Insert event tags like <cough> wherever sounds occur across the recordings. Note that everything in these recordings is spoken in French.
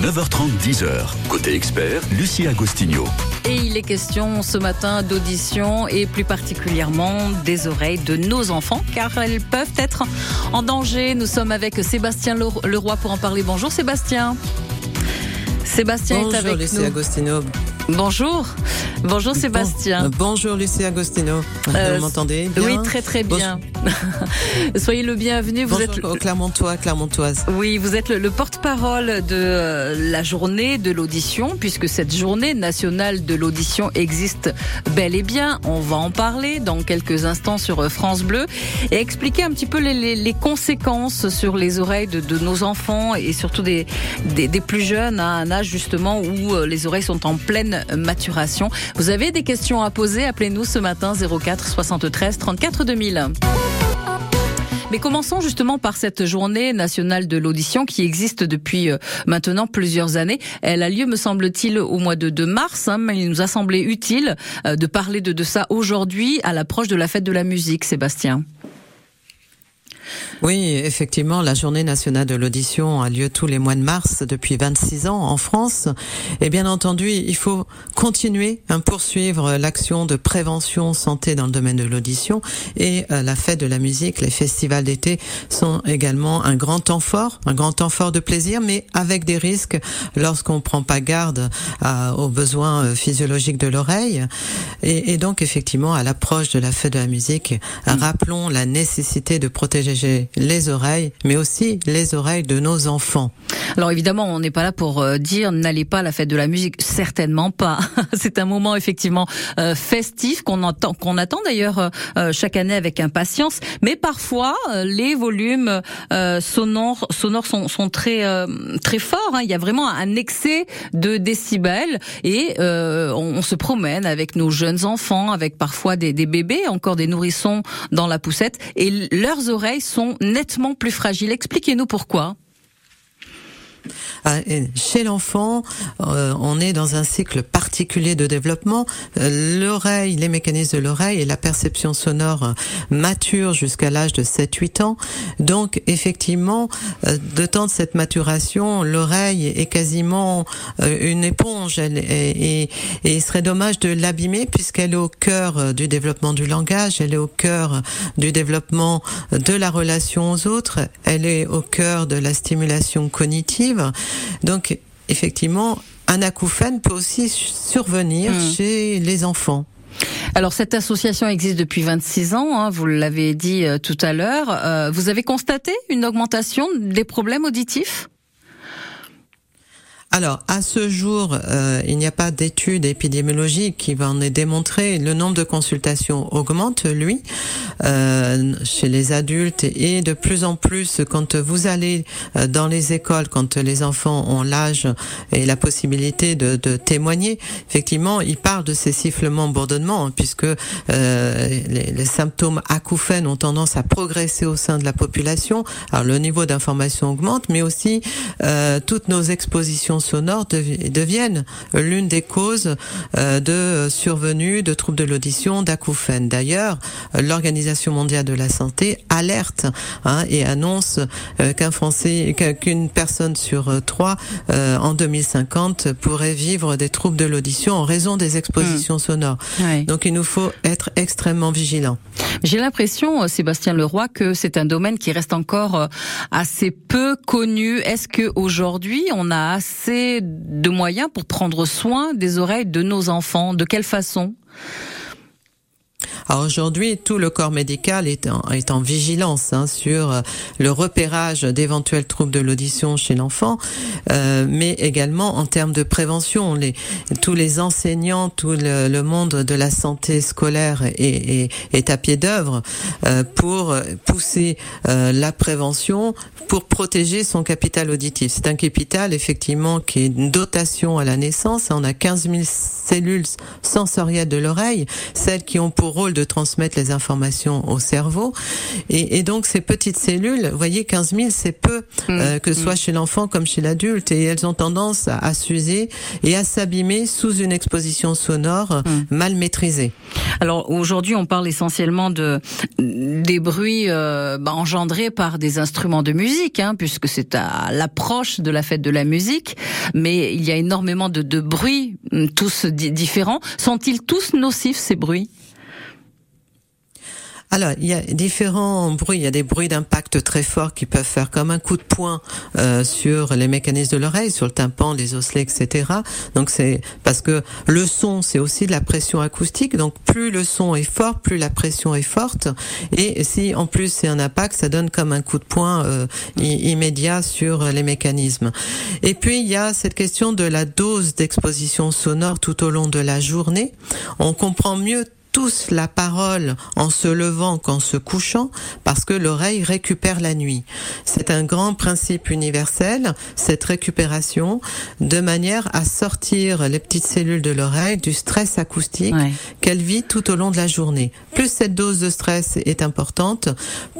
9h30, 10h. Côté expert, Lucie Agostinho. Et il est question ce matin d'audition et plus particulièrement des oreilles de nos enfants car elles peuvent être en danger. Nous sommes avec Sébastien Leroy pour en parler. Bonjour Sébastien. Sébastien Bonjour, est avec Lucie nous. Agostino. Bonjour. Bonjour Sébastien. Bonjour Lucie Agostino. Euh, Vous m'entendez bien Oui, très très bien. <laughs> Soyez le bienvenu. Vous Bonjour êtes au Clermontois, Clermontoise. Oui, vous êtes le, le porte-parole de euh, la journée de l'audition, puisque cette journée nationale de l'audition existe bel et bien. On va en parler dans quelques instants sur euh, France Bleu et expliquer un petit peu les, les- les conséquences sur les oreilles de, de nos enfants et surtout des, des, des plus jeunes, à un âge justement où euh, les oreilles sont en pleine maturation. Vous avez des questions à poser Appelez-nous ce matin 04 73 34 2000. Mais commençons justement par cette journée nationale de l'audition qui existe depuis euh, maintenant plusieurs années. Elle a lieu, me semble-t-il, au mois de, de mars, hein, mais il nous a semblé utile euh, de parler de, de ça aujourd'hui à l'approche de la fête de la musique, Sébastien. Oui, effectivement, la journée nationale de l'audition a lieu tous les mois de mars depuis 26 ans en France. Et bien entendu, il faut continuer à poursuivre l'action de prévention santé dans le domaine de l'audition. Et euh, la fête de la musique, les festivals d'été sont également un grand temps fort, un grand temps fort de plaisir, mais avec des risques lorsqu'on prend pas garde à- aux besoins euh, physiologiques de l'oreille. Et, et donc, effectivement, à l'approche de la fête de la musique, rappelons la nécessité de protéger les oreilles, mais aussi les oreilles de nos enfants. Alors évidemment, on n'est pas là pour euh, dire n'allez pas à la fête de la musique, certainement pas. <laughs> C'est un moment effectivement euh, festif qu'on entend, qu'on attend d'ailleurs euh, chaque année avec impatience. Mais parfois, les volumes sonores, sont, très très forts. hein. Il y a vraiment un excès de décibels et on, se promène avec nos jeunes enfants, avec parfois des, des bébés, encore des nourrissons dans la poussette, et leurs oreilles sont nettement plus fragiles. Expliquez-nous pourquoi. Ah, Chez l'enfant, euh, on est dans un cycle particulier de développement. Euh, L'oreille, les mécanismes de l'oreille et la perception sonore maturent jusqu'à l'âge de 7-8 ans. Donc, effectivement, euh, de temps de cette maturation, l'oreille est quasiment une éponge. Et, il serait dommage de l'abîmer puisqu'elle est au cœur du développement du langage, elle est au cœur du développement de la relation aux autres, elle est au cœur de la stimulation cognitive. Donc, effectivement, un acouphène peut aussi survenir Mm. chez les enfants. Alors cette association existe depuis 26 ans, hein, vous l'avez dit euh, tout à l'heure. Euh, vous avez constaté une augmentation des problèmes auditifs? Alors, à ce jour, euh, il n'y a pas d'études épidémiologiques qui va en démontrer. Le nombre de consultations augmente, lui, euh, chez les adultes et de plus en plus quand vous allez euh, dans les écoles, quand les enfants ont l'âge et la possibilité de, témoigner, effectivement, ils parlent de ces sifflements, bourdonnements, hein, puisque les, les symptômes acouphènes ont tendance à progresser au sein de la population. Alors, le niveau d'information augmente, mais aussi toutes nos expositions sonores devi- deviennent l'une des causes euh, de survenue de troubles de l'audition, d'acouphènes. D'ailleurs, l'Organisation mondiale de la santé alerte hein, et annonce euh, qu'un Français, qu'un- qu'une personne sur trois euh, en 2050 pourrait vivre des troubles de l'audition en raison des expositions sonores. Donc, il nous faut être extrêmement vigilants. J'ai l'impression, euh, Sébastien Leroy, que c'est un domaine qui reste encore assez peu connu. Est-ce que aujourd'hui on a assez de moyens pour prendre soin des oreilles de nos enfants. De quelle façon? Alors aujourd'hui, tout le corps médical est en, est en vigilance hein, sur euh, le repérage d'éventuels troubles de l'audition chez l'enfant, euh, mais également en termes de prévention. Les, tous les enseignants, tout le, le monde de la santé scolaire est, est, est à pied d'œuvre euh, pour pousser euh, la prévention, pour protéger son capital auditif. C'est un capital effectivement qui est une dotation à la naissance. On a 15 000 cellules sensorielles de l'oreille, celles qui ont pour rôle de transmettre les informations au cerveau. Et, et donc ces petites cellules, vous voyez, 15 000, c'est peu, mm. euh, que ce soit mm. chez l'enfant comme chez l'adulte, et elles ont tendance à, s'user et à s'abîmer sous une exposition sonore mm. mal maîtrisée. Alors aujourd'hui, on parle essentiellement de des bruits euh, bah, engendrés par des instruments de musique, hein, puisque c'est à l'approche de la fête de la musique. Mais il y a énormément de, de bruits, tous différents. Sont-ils tous nocifs ces bruits? Alors, il y a différents bruits. Il y a des bruits d'impact très forts qui peuvent faire comme un coup de poing euh, sur les mécanismes de l'oreille, sur le tympan, les osselets, etc. Donc c'est parce que le son, c'est aussi de la pression acoustique. Donc plus le son est fort, plus la pression est forte. Et si en plus c'est un impact, ça donne comme un coup de poing euh, immédiat sur les mécanismes. Et puis il y a cette question de la dose d'exposition sonore tout au long de la journée. On comprend mieux tous la parole en se levant qu'en se couchant parce que l'oreille récupère la nuit. C'est un grand principe universel, cette récupération, de manière à sortir les petites cellules de l'oreille du stress acoustique qu'elle vit tout au long de la journée. Plus cette dose de stress est importante,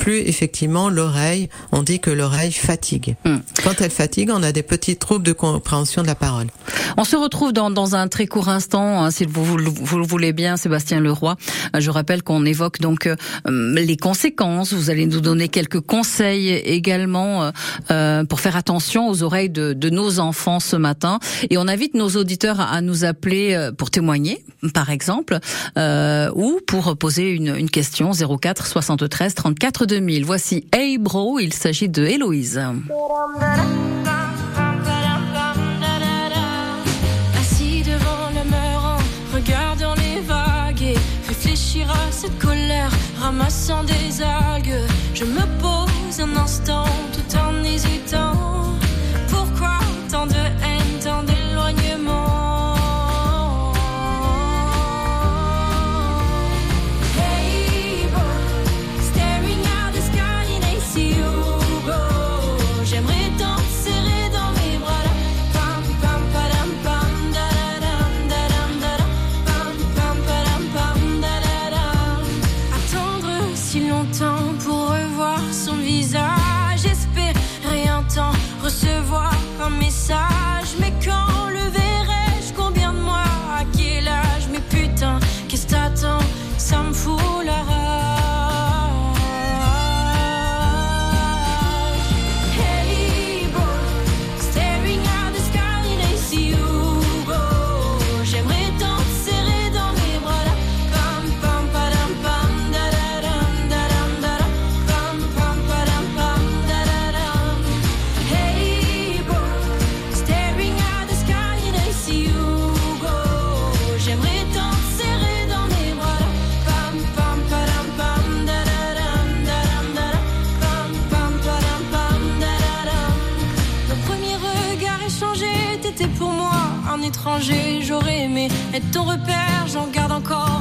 plus effectivement l'oreille, on dit que l'oreille fatigue. Hmm. Quand elle fatigue, on a des petits troubles de compréhension de la parole. On se retrouve dans, dans un très court instant, hein, si vous, vous, vous le voulez bien, Sébastien Leroy euh, je rappelle qu'on évoque donc euh, les conséquences. Vous allez nous donner quelques conseils également euh, pour faire attention aux oreilles de, nos enfants ce matin. Et on invite nos auditeurs à nous appeler pour témoigner, par exemple, ou pour poser une, une question 04 73 34 2000. Voici Hey Bro, il s'agit de Héloïse. Ramassant des algues. Je me pose un instant tout en ton repère, j'en garde encore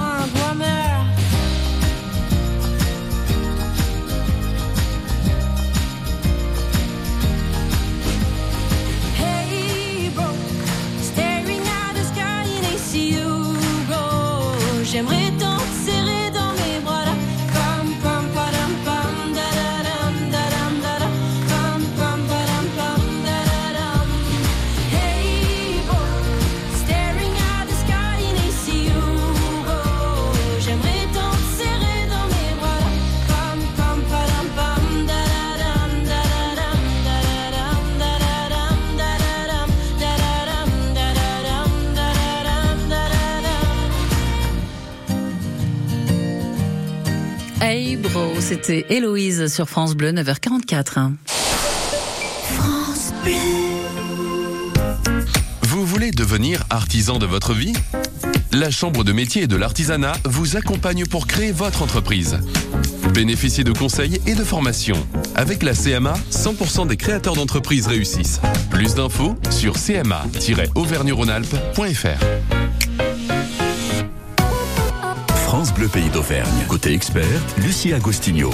c'était Héloïse sur France Bleu, 9h44. France Bleu. Vous voulez devenir artisan de votre vie? La Chambre de métier et de l'artisanat vous accompagne pour créer votre entreprise. Bénéficiez de conseils et de formations. Avec la CMA, 100% des créateurs d'entreprises réussissent. Plus d'infos sur cma-auvergne-rhône-alpes.fr. France Bleu Pays d'Auvergne. Côté expert, Lucie Agostinho.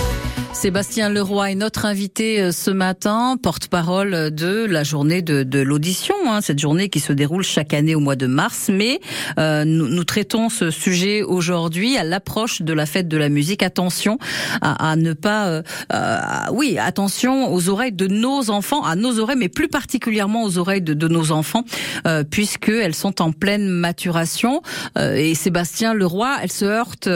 Sébastien Leroy est notre invité euh, ce matin, porte-parole de la journée de, de l'audition, hein, cette journée qui se déroule chaque année au mois de mars. Mais euh, nous, nous, traitons ce sujet aujourd'hui à l'approche de la fête de la musique. Attention à, à ne pas, euh, euh, oui, attention aux oreilles de nos enfants, à nos oreilles, mais plus particulièrement aux oreilles de, de nos enfants, euh, puisque elles sont en pleine maturation. Et Sébastien Leroy, elle se heurte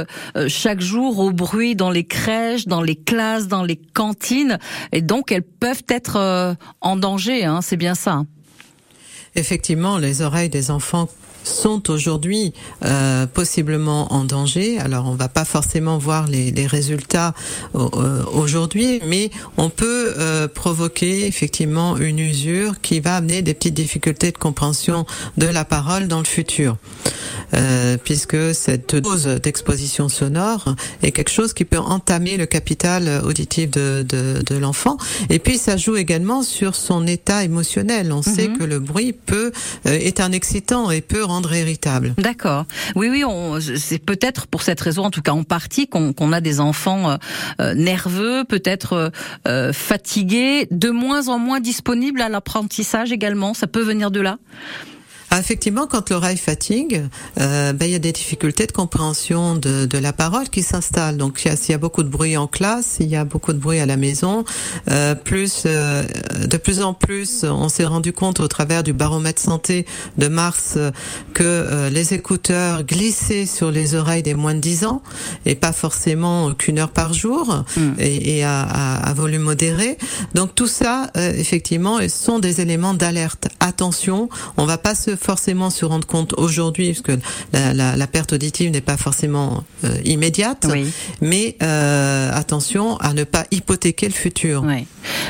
chaque jour au bruit dans les crèches, dans les classes dans les cantines et donc elles peuvent être euh, en danger. Hein, c'est bien ça. Effectivement, les oreilles des enfants sont aujourd'hui euh, possiblement en danger. Alors on va pas forcément voir les, les résultats euh, aujourd'hui, mais on peut euh, provoquer effectivement une usure qui va amener des petites difficultés de compréhension de la parole dans le futur. Euh, puisque cette dose d'exposition sonore est quelque chose qui peut entamer le capital auditif de, de, de l'enfant. Et puis ça joue également sur son état émotionnel. On mm -hmm. sait mhm. que le bruit peut euh, est un excitant et peut rendre D'accord. Oui, oui, c'est peut-être pour cette raison, en tout cas en partie, qu'on qu a des enfants euh, euh, nerveux, peut-être euh, fatigués, de moins en moins disponibles à l'apprentissage également. Ça peut venir de là? Ah, effectivement, quand l'oreille fatigue, euh, ben, il y a des difficultés de compréhension de, de la parole qui s'installent. Donc, s'il y, y, a beaucoup de bruit en classe, il y a beaucoup de bruit à la maison, euh, plus euh, de plus en plus, on s'est rendu compte au travers du baromètre santé de mars euh, que euh, les écouteurs glissaient sur les oreilles des moins de 10 ans et pas forcément qu'une heure par jour mm. et, et à, à, à, volume modéré. Donc, tout ça, effectivement, sont des éléments d'alerte. Attention, on va pas se forcément se rendre compte aujourd'hui, parce que la, la, la perte auditive n'est pas forcément euh, immédiate, oui. mais euh, attention à ne pas hypothéquer le futur. Oui.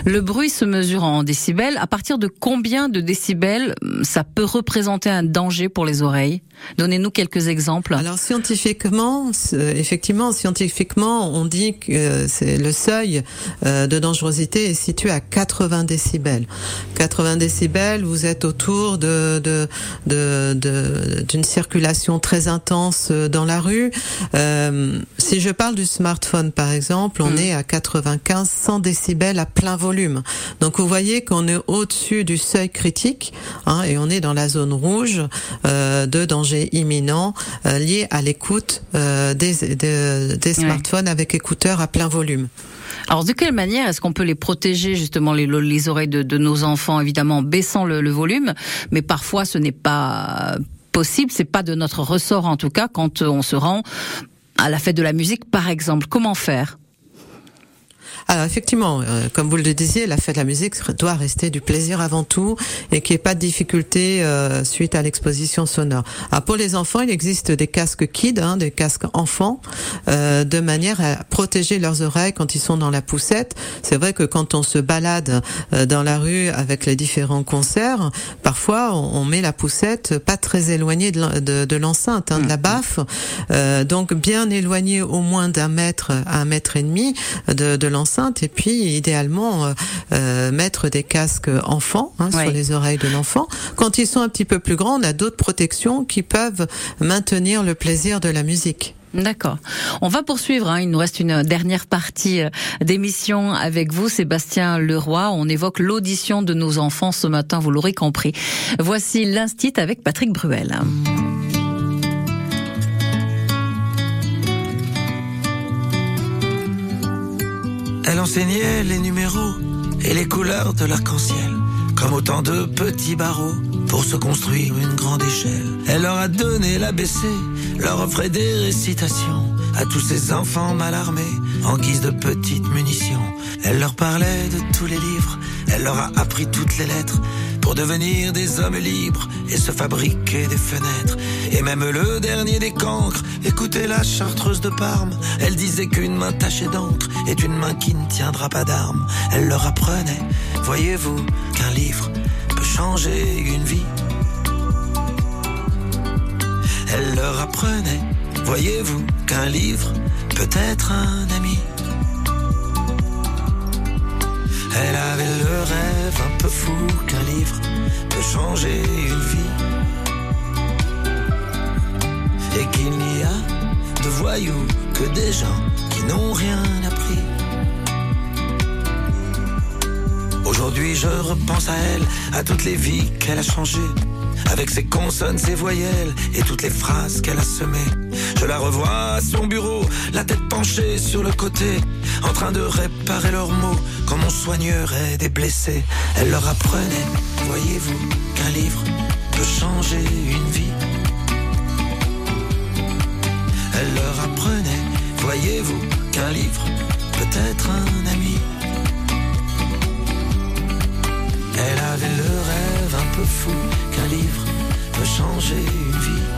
Le bruit se mesure en décibels. À partir de combien de décibels ça peut représenter un danger pour les oreilles? Donnez-nous quelques exemples. Alors scientifiquement, effectivement, scientifiquement, on dit que c'est le seuil euh, de dangerosité est situé à 80 décibels. 80 décibels, vous êtes autour de, de d'une circulation très intense dans la rue. Euh, si je parle du smartphone, par exemple, on mmh. est à 95, 100 décibels à plein volume. Donc vous voyez qu'on est au-dessus du seuil critique hein, et on est dans la zone rouge euh, de danger imminent euh, lié à l'écoute euh, des, des, des, smartphones ouais. avec écouteurs à plein volume. Alors de quelle manière est-ce qu'on peut les protéger justement les, les oreilles de, de, nos enfants évidemment en baissant le, le volume, mais parfois ce n'est pas possible, c'est pas de notre ressort en tout cas quand on se rend à la fête de la musique par exemple. Comment faire? Alors effectivement, euh, comme vous le disiez, la fête de la musique doit rester du plaisir avant tout et qu'il n'y ait pas de difficulté euh, suite à l'exposition sonore. Alors pour les enfants, il existe des casques kids, hein, des casques enfants, euh, de manière à protéger leurs oreilles quand ils sont dans la poussette. C'est vrai que quand on se balade euh, dans la rue avec les différents concerts, parfois on, on met la poussette pas très éloignée de l'enceinte, hein, de la baffe, euh, donc bien éloignée au moins d'un mètre à un mètre et demi de, de l'enceinte et puis idéalement euh, euh, mettre des casques enfants hein, sur les oreilles de l'enfant. Quand ils sont un petit peu plus grands, on a d'autres protections qui peuvent maintenir le plaisir de la musique. D'accord. On va poursuivre. Hein. Il nous reste une dernière partie euh, d'émission avec vous, Sébastien Leroy. On évoque l'audition de nos enfants ce matin, vous l'aurez compris. Voici l'Instit avec Patrick Bruel. Elle enseignait les numéros et les couleurs de l'arc-en-ciel, comme autant de petits barreaux pour se construire une grande échelle. Elle leur a donné l'ABC, leur offrait des récitations à tous ces enfants mal armés en guise de petites munitions. Elle leur parlait de tous les livres, elle leur a appris toutes les lettres pour devenir des hommes libres et se fabriquer des fenêtres. Et même le dernier des cancres, écoutez la chartreuse de Parme, elle disait qu'une main tachée d'encre est une main qui ne tiendra pas d'armes. Elle leur apprenait, voyez-vous, qu'un livre peut changer une vie. Elle leur apprenait, voyez-vous, qu'un livre peut être un ami. Elle avait le rêve un peu fou qu'un livre peut changer une vie. Et qu'il n'y a de voyous que des gens qui n'ont rien appris. Aujourd'hui je repense à elle, à toutes les vies qu'elle a changées. Avec ses consonnes, ses voyelles et toutes les phrases qu'elle a semées. Je la revois à son bureau, la tête penchée sur le côté, en train de réparer leurs mots, comme on soignerait des blessés. Elle leur apprenait, voyez-vous, qu'un livre peut changer une vie. Elle leur apprenait, voyez-vous, qu'un livre peut être un ami. Elle avait le rêve un peu fou qu'un livre peut changer une vie.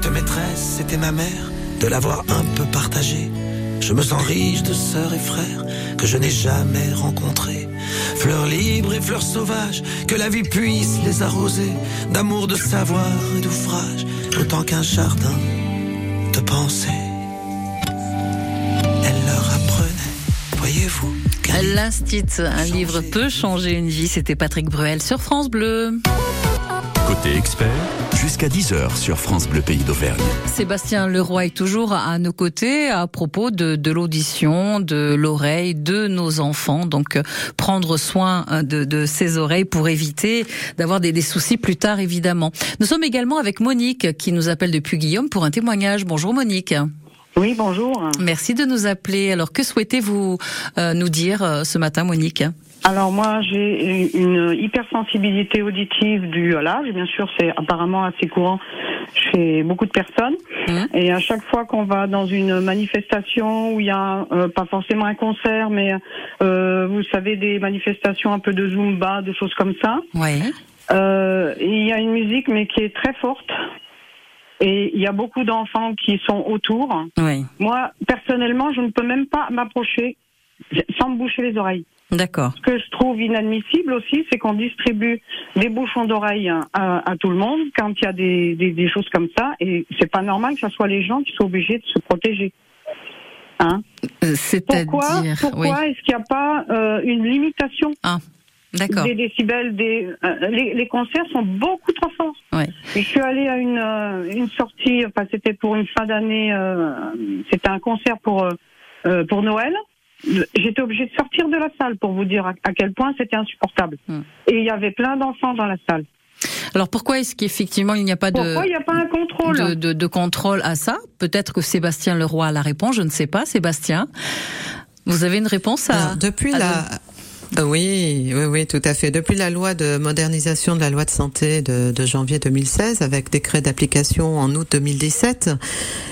Cette maîtresse, c'était ma mère, de l'avoir un peu partagée. Je me sens riche de sœurs et frères que je n'ai jamais rencontrés. Fleurs libres et fleurs sauvages, que la vie puisse les arroser d'amour, de savoir et d'ouvrage, autant qu'un jardin de pensée. Elle leur apprenait, voyez-vous. L'Instit, un livre peut changer une vie. C'était Patrick Bruel sur France Bleu. Côté expert, jusqu'à 10h sur France Bleu Pays d'Auvergne. Sébastien Leroy est toujours à nos côtés à propos de, de l'audition, de l'oreille de nos enfants. Donc, euh, prendre soin euh, de, de ces oreilles pour éviter d'avoir des, des soucis plus tard, évidemment. Nous sommes également avec Monique qui nous appelle depuis Guillaume pour un témoignage. Bonjour Monique. Oui, bonjour. Merci de nous appeler. Alors, que souhaitez-vous euh, nous dire euh, ce matin, Monique? Alors moi, j'ai une hypersensibilité auditive due à l'âge. Bien sûr, c'est apparemment assez courant chez beaucoup de personnes. Hein Et à chaque fois qu'on va dans une manifestation où il y a euh, pas forcément un concert, mais euh, vous savez des manifestations un peu de zumba, de choses comme ça, Oui. euh, il y a une musique mais qui est très forte. Et il y a beaucoup d'enfants qui sont autour. Oui. Moi, personnellement, je ne peux même pas m'approcher sans me boucher les oreilles. D'accord. Ce que je trouve inadmissible aussi, c'est qu'on distribue des bouchons d'oreilles à, à tout le monde quand il y a des, des, des choses comme ça, et c'est pas normal que ce soit les gens qui soient obligés de se protéger. Hein Euh, C'est-à-dire, pourquoi oui. pourquoi est-ce qu'il n'y a pas euh, une limitation Ah, d'accord. des décibels des, euh, les, les concerts sont beaucoup trop forts. Ouais. Je suis allée à une, euh, une sortie, enfin c'était pour une fin d'année, euh, c'était un concert pour, pour Noël. J'étais obligée de sortir de la salle pour vous dire à, à quel point c'était insupportable. Hmm. Et il y avait plein d'enfants dans la salle. Alors pourquoi est-ce qu'effectivement il n'y a pas de Pourquoi il n'y a pas un contrôle de, de, de contrôle à ça? Peut-être que Sébastien Leroy a la réponse, je ne sais pas. Sébastien, vous avez une réponse à Alors, depuis à la oui, oui, oui, tout à fait. Depuis la loi de modernisation de la loi de santé de, de janvier 2016, avec décret d'application en août 2017,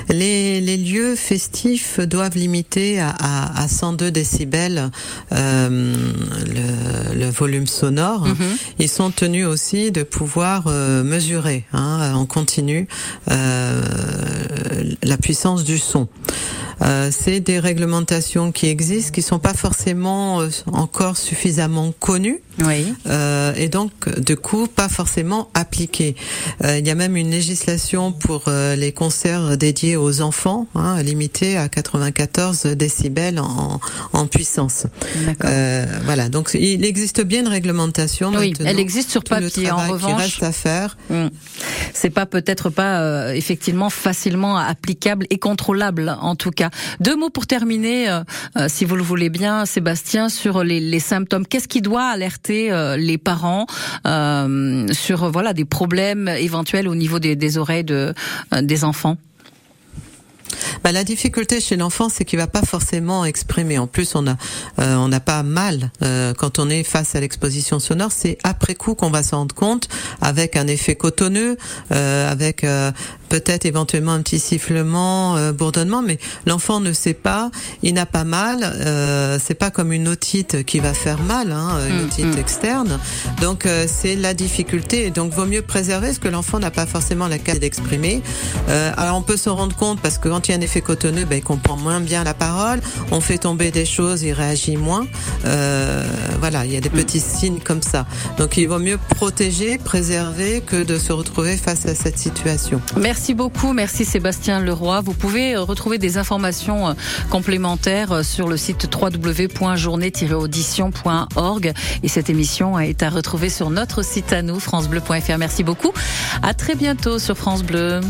les, les lieux festifs doivent limiter à, à, à 102 décibels euh, le, le volume sonore. Mhm. Ils sont tenus aussi de pouvoir euh, mesurer hein, en continu euh, la puissance du son. Euh, c'est des réglementations qui existent, qui sont pas forcément euh, encore suffisamment connues. Oui. Euh, et donc de coup pas forcément appliquées. Euh, il y a même une législation pour euh, les concerts dédiés aux enfants, hein, limitée à 94 décibels en, en puissance. D'accord. Euh, voilà, donc il existe bien une réglementation. Oui, elle existe sur papier. En travail revanche, qui reste à faire. Hmm. C'est pas peut-être pas euh, effectivement facilement applicable et contrôlable en tout cas. Deux mots pour terminer, euh, euh, si vous le voulez bien, Sébastien, sur les, symptômes. Qu'est-ce qui doit alerter euh, les parents sur voilà des problèmes éventuels au niveau des, des oreilles de, des enfants? Bah, la difficulté chez l'enfant, c'est qu'il va pas forcément exprimer. En plus, on a, euh, on n'a pas mal euh, quand on est face à l'exposition sonore. C'est après coup qu'on va s'en rendre compte, avec un effet cotonneux, euh, avec euh, peut-être éventuellement un petit sifflement, euh, bourdonnement, mais l'enfant ne sait pas. Il n'a pas mal. Euh, c'est pas comme une otite qui va faire mal, hein, une Mm, otite mm. externe. Donc euh, c'est la difficulté. Donc vaut mieux préserver ce que l'enfant n'a pas forcément la capacité d'exprimer. Euh, alors on peut s'en rendre compte parce que quand il y a un effet cotonneux, ben, il comprend moins bien la parole. On fait tomber des choses, il réagit moins. Euh, voilà. il y a des petits signes comme ça. Donc il vaut mieux protéger, préserver que de se retrouver face à cette situation. Merci beaucoup, merci Sébastien Leroy. Vous pouvez euh, retrouver des informations euh, complémentaires sur le site www.journée-audition.org et cette émission est à retrouver sur notre site à nous francebleu.fr. Merci beaucoup. À très bientôt sur France Bleu.